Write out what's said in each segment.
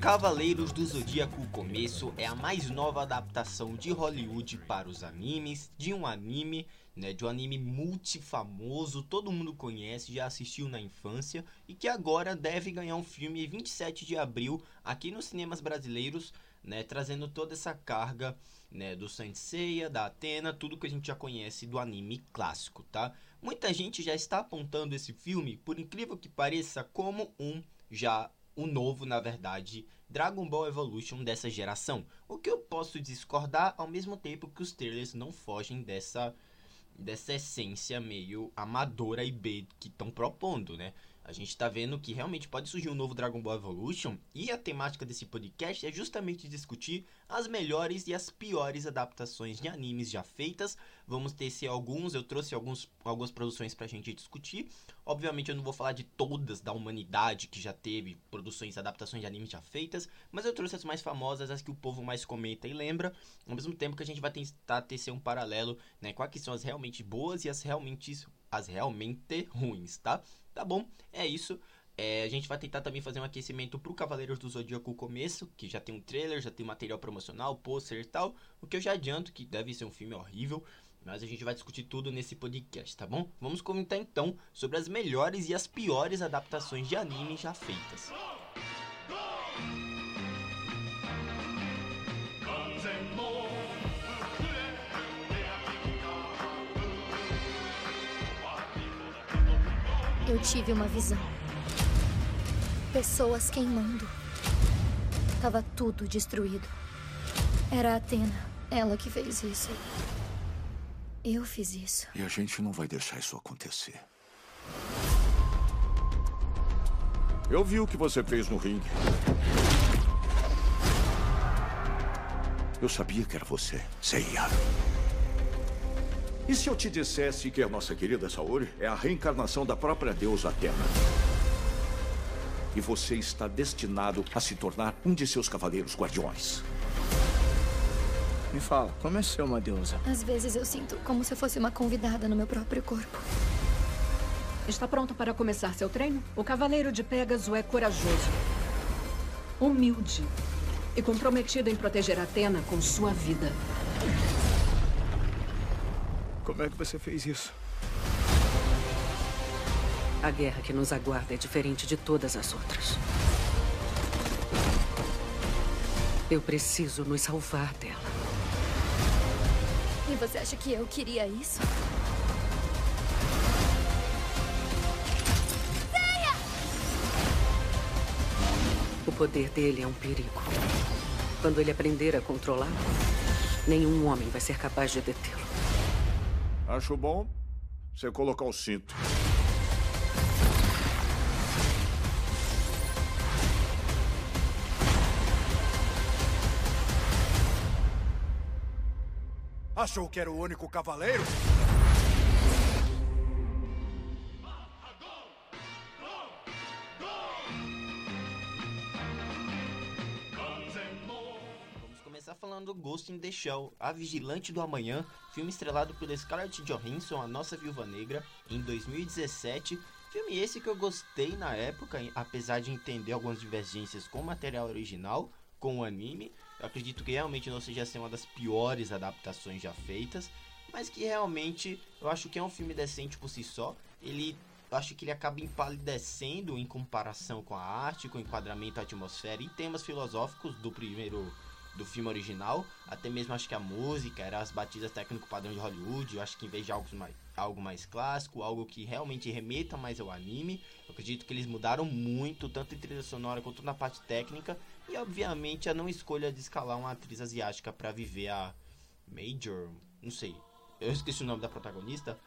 Cavaleiros do Zodíaco Começo é a mais nova adaptação de Hollywood para os animes, de um anime, né, de um anime multifamoso, todo mundo conhece, já assistiu na infância e que agora deve ganhar um filme 27 de abril aqui nos cinemas brasileiros, né, trazendo toda essa carga, né, do Saint Seiya, da Atena, tudo que a gente já conhece do anime clássico, tá? Muita gente já está apontando esse filme, por incrível que pareça, como um já o novo, na verdade, Dragon Ball Evolution dessa geração. O que eu posso discordar ao mesmo tempo que os trailers não fogem dessa dessa essência meio amadora e B que estão propondo, né? A gente tá vendo que realmente pode surgir um novo Dragon Ball Evolution e a temática desse podcast é justamente discutir as melhores e as piores adaptações de animes já feitas. Vamos se alguns, eu trouxe alguns, algumas produções pra gente discutir. Obviamente eu não vou falar de todas da humanidade que já teve produções e adaptações de animes já feitas, mas eu trouxe as mais famosas, as que o povo mais comenta e lembra, ao mesmo tempo que a gente vai tentar tecer um paralelo, né, quais que são as realmente boas e as realmente as realmente ruins, tá? Tá bom, é isso. É, a gente vai tentar também fazer um aquecimento pro Cavaleiros do Zodíaco começo, que já tem um trailer, já tem material promocional, pôster e tal. O que eu já adianto que deve ser um filme horrível, mas a gente vai discutir tudo nesse podcast, tá bom? Vamos comentar então sobre as melhores e as piores adaptações de anime já feitas. Eu tive uma visão. Pessoas queimando. Tava tudo destruído. Era a Atena. Ela que fez isso. Eu fiz isso. E a gente não vai deixar isso acontecer. Eu vi o que você fez no ringue. Eu sabia que era você, Seiya. E se eu te dissesse que a nossa querida Saori é a reencarnação da própria deusa Atena? E você está destinado a se tornar um de seus cavaleiros guardiões. Me fala, como é ser uma deusa? Às vezes eu sinto como se eu fosse uma convidada no meu próprio corpo. Está pronto para começar seu treino? O Cavaleiro de Pégaso é corajoso, humilde e comprometido em proteger Atena com sua vida. Como é que você fez isso? A guerra que nos aguarda é diferente de todas as outras. Eu preciso nos salvar dela. E você acha que eu queria isso? O poder dele é um perigo. Quando ele aprender a controlar, nenhum homem vai ser capaz de detê-lo. Acho bom você colocar o cinto. Achou que era o único cavaleiro? Falando do Ghost in the Shell, A Vigilante do Amanhã, filme estrelado por Scarlett Johansson, a nossa Viúva Negra, em 2017. Filme esse que eu gostei na época, apesar de entender algumas divergências com o material original, com o anime. Eu acredito que realmente não seja ser uma das piores adaptações já feitas, mas que realmente eu acho que é um filme decente por si só. Ele eu acho que ele acaba empalidecendo em comparação com a arte, com o enquadramento, a atmosfera e temas filosóficos do primeiro do filme original, até mesmo acho que a música era as batidas técnico padrão de Hollywood, eu acho que em vez de algo mais, algo mais clássico, algo que realmente remeta mais ao anime, eu acredito que eles mudaram muito, tanto em trilha sonora quanto na parte técnica, e obviamente a não escolha de escalar uma atriz asiática para viver a Major, não sei, eu esqueci o nome da protagonista,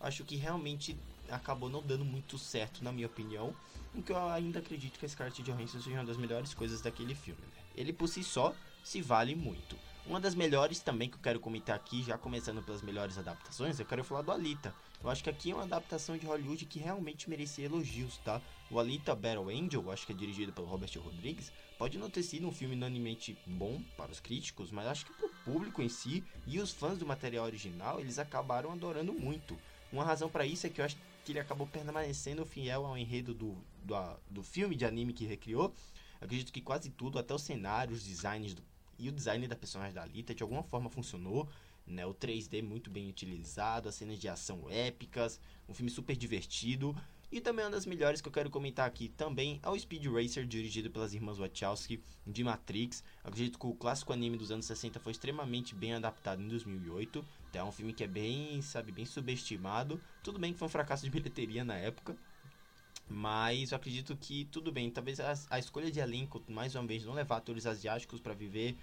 acho que realmente acabou não dando muito certo, na minha opinião. O que eu ainda acredito que a Scarlett Johansson seja uma das melhores coisas daquele filme. Né? Ele por si só se vale muito. Uma das melhores também que eu quero comentar aqui, já começando pelas melhores adaptações, eu quero falar do Alita. Eu acho que aqui é uma adaptação de Hollywood que realmente merecia elogios, tá? O Alita Battle Angel, acho que é dirigido pelo Robert Rodrigues, pode não ter sido um filme unanimemente bom para os críticos, mas acho que para o público em si e os fãs do material original, eles acabaram adorando muito. Uma razão para isso é que eu acho que ele acabou permanecendo fiel ao enredo do, do, do filme de anime que recriou. acredito que quase tudo, até os cenários, os designs do, e o design da personagem da Alita de alguma forma funcionou. Né, o 3D muito bem utilizado, as cenas de ação épicas, um filme super divertido. E também uma das melhores que eu quero comentar aqui também é o Speed Racer, dirigido pelas irmãs Wachowski de Matrix. acredito que o clássico anime dos anos 60 foi extremamente bem adaptado em 2008. Então é um filme que é bem, sabe, bem subestimado. Tudo bem que foi um fracasso de bilheteria na época. Mas eu acredito que tudo bem. Talvez a, a escolha de elenco, mais uma vez, não levar atores asiáticos para viver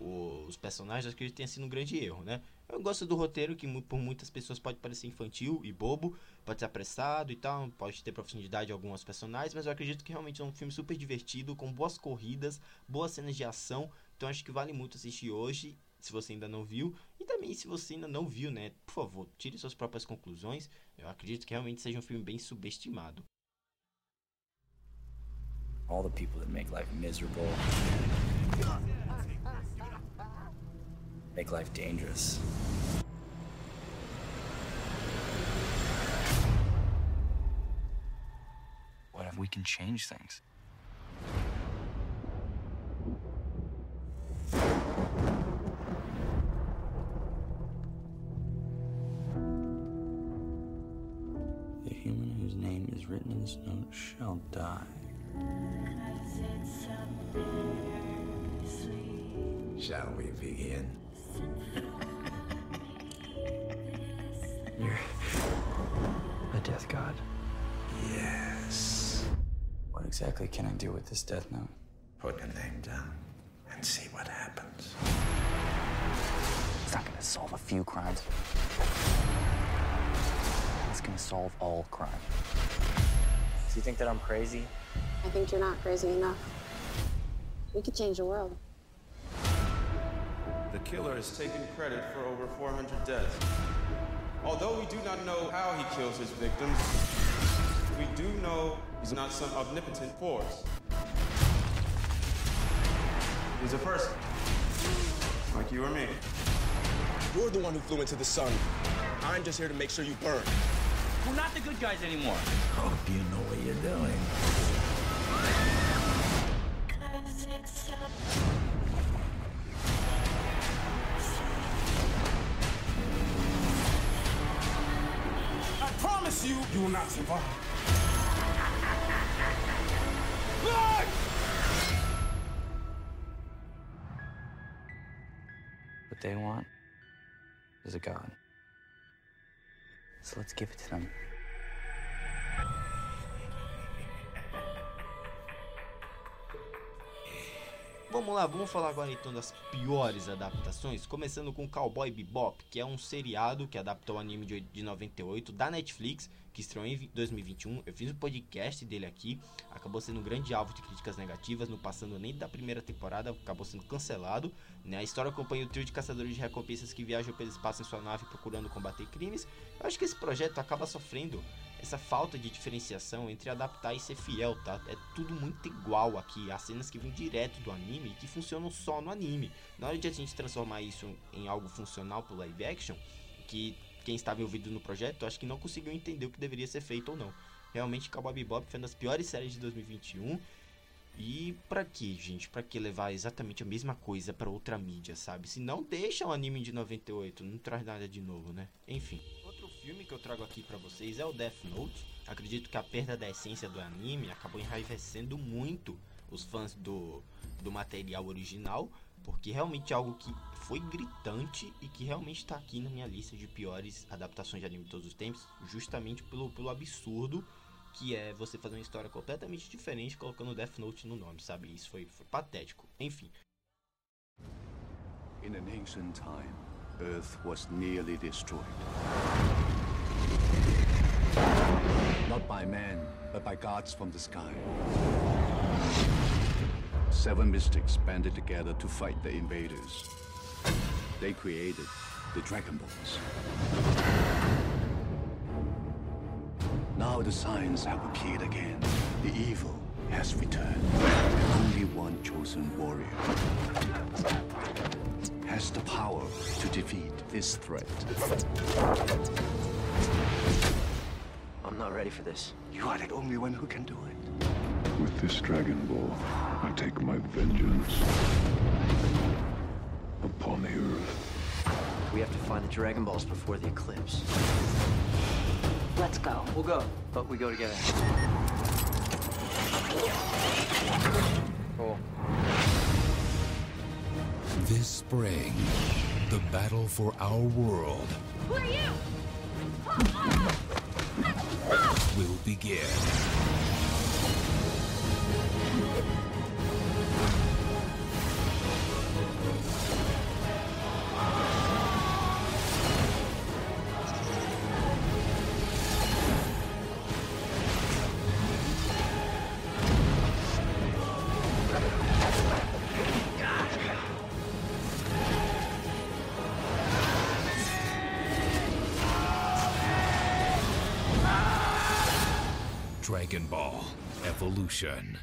os personagens, acredito que tenha sido um grande erro, né? Eu gosto do roteiro, que por muitas pessoas pode parecer infantil e bobo, pode ser apressado e tal, pode ter profundidade em alguns personagens, mas eu acredito que realmente é um filme super divertido, com boas corridas, boas cenas de ação, então acho que vale muito assistir hoje, se você ainda não viu, e também se você ainda não viu, né, por favor, tire suas próprias conclusões, eu acredito que realmente seja um filme bem subestimado. All the people that make life miserable make life dangerous. What if we can change things? The human whose name is written in this note shall die. Shall we begin? You're a death god? Yes. What exactly can I do with this death note? Put your name down and see what happens. It's not gonna solve a few crimes. It's gonna solve all crime. Do you think that I'm crazy? I think you're not crazy enough. We could change the world. The killer has taken credit for over 400 deaths. Although we do not know how he kills his victims, we do know he's not some omnipotent force. He's a person, like you or me. You're the one who flew into the sun. I'm just here to make sure you burn. We're not the good guys anymore. Hope you know what you're doing. Promise you, you will not survive. What they want is a god. So let's give it to them. Vamos lá, vamos falar agora então das piores adaptações, começando com Cowboy Bebop, que é um seriado que adaptou o anime de, de 98 da Netflix, que estreou em 2021. Eu fiz um podcast dele aqui, acabou sendo um grande alvo de críticas negativas, não passando nem da primeira temporada, acabou sendo cancelado. Né? A história acompanha o trio de caçadores de recompensas que viajam pelo espaço em sua nave procurando combater crimes. Eu acho que esse projeto acaba sofrendo essa falta de diferenciação entre adaptar e ser fiel, tá? É tudo muito igual aqui. Há cenas que vêm direto do anime e que funcionam só no anime. Na hora de a gente transformar isso em algo funcional pro live action, que quem estava envolvido no projeto, acho que não conseguiu entender o que deveria ser feito ou não. Realmente, Cowboy Bebop foi uma das piores séries de 2021. E pra que, gente? Pra que levar exatamente a mesma coisa para outra mídia, sabe? Se não deixa o anime de 98, não traz nada de novo, né? Enfim filme que eu trago aqui para vocês é o Death Note. Acredito que a perda da essência do anime acabou enraivecendo muito os fãs do, do material original, porque realmente é algo que foi gritante e que realmente está aqui na minha lista de piores adaptações de anime de todos os tempos, justamente pelo, pelo absurdo que é você fazer uma história completamente diferente colocando Death Note no nome, sabe? Isso foi, foi patético. Enfim. In an ancient time, Earth was nearly destroyed. Not by men, but by gods from the sky. Seven mystics banded together to fight the invaders. They created the Dragon Balls. Now the signs have appeared again. The evil has returned. only one chosen warrior has the power to defeat this threat. I'm not ready for this. You are the only one who can do it. With this Dragon Ball, I take my vengeance upon the Earth. We have to find the Dragon Balls before the eclipse. Let's go. We'll go, but we go together. Cool. This spring, the battle for our world Who are you? Will begin. Dragon Ball Evolution.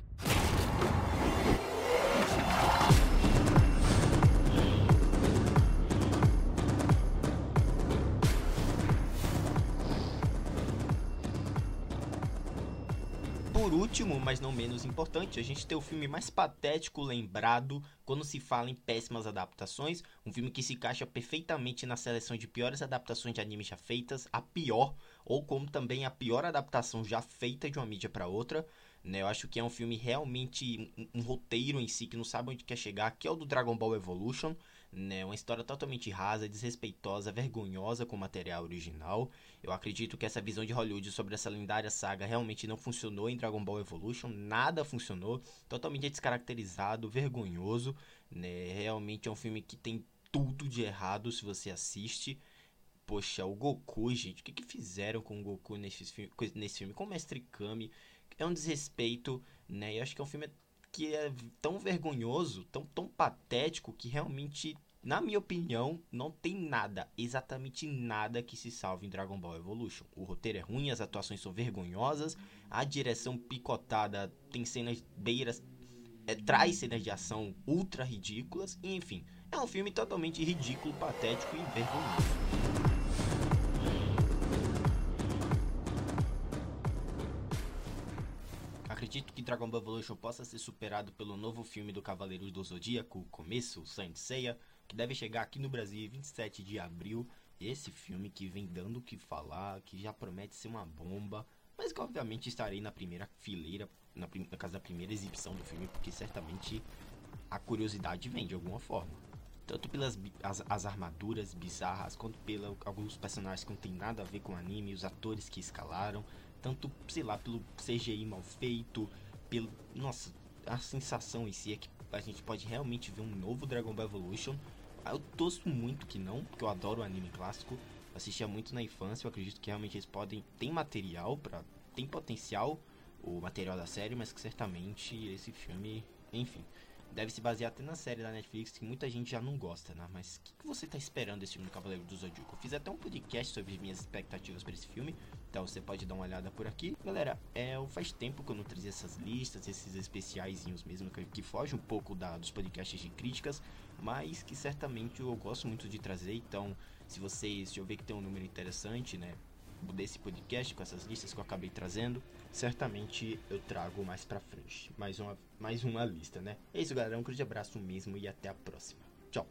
Último, mas não menos importante, a gente tem o filme mais patético lembrado quando se fala em péssimas adaptações. Um filme que se encaixa perfeitamente na seleção de piores adaptações de anime já feitas, a pior, ou como também a pior adaptação já feita de uma mídia para outra. Né? Eu acho que é um filme realmente um, um roteiro em si que não sabe onde quer chegar, que é o do Dragon Ball Evolution. Né, uma história totalmente rasa, desrespeitosa, vergonhosa com o material original. Eu acredito que essa visão de Hollywood sobre essa lendária saga realmente não funcionou em Dragon Ball Evolution, nada funcionou, totalmente descaracterizado, vergonhoso. Né, realmente é um filme que tem tudo de errado se você assiste. Poxa, o Goku, gente, o que, que fizeram com o Goku nesse filme, nesse filme com o Mestre Kami? É um desrespeito, né? Eu acho que é um filme que é tão vergonhoso, tão, tão patético, que realmente, na minha opinião, não tem nada, exatamente nada que se salve em Dragon Ball Evolution. O roteiro é ruim, as atuações são vergonhosas, a direção picotada tem cenas beiras. É, traz cenas de ação ultra ridículas, e enfim, é um filme totalmente ridículo, patético e vergonhoso. Dragon Ball Evolution possa ser superado pelo novo filme do Cavaleiros do Zodíaco, o Começo, o Saint Seiya, que deve chegar aqui no Brasil em 27 de abril. Esse filme que vem dando o que falar, que já promete ser uma bomba, mas que obviamente estarei na primeira fileira, na, prim na casa da primeira exibição do filme, porque certamente a curiosidade vem de alguma forma. Tanto pelas as, as armaduras bizarras, quanto pelos alguns personagens que não tem nada a ver com o anime, os atores que escalaram, tanto, sei lá, pelo CGI mal feito, pelo. Nossa, a sensação em si é que a gente pode realmente ver um novo Dragon Ball Evolution. Eu torço muito que não, porque eu adoro o anime clássico. Assistia muito na infância, eu acredito que realmente eles podem. Tem material para Tem potencial o material da série, mas que certamente esse filme. Enfim. Deve se basear até na série da Netflix, que muita gente já não gosta, né? Mas o que, que, você tá esperando desse filme do Cavaleiro do Zodíaco? Eu fiz até um podcast sobre minhas expectativas para esse filme, então você pode dar uma olhada por aqui. Galera, é, faz tempo que eu não trazia essas listas, esses especiaizinhos mesmo, que, que fogem um pouco da, dos podcasts de críticas, mas que certamente eu gosto muito de trazer. Então, se vocês, se eu ver que tem um número interessante, né? Desse podcast com essas listas que eu acabei trazendo, certamente eu trago mais pra frente. Mais uma, mais uma lista, né? É isso, galera. Um grande abraço mesmo e até a próxima. Tchau.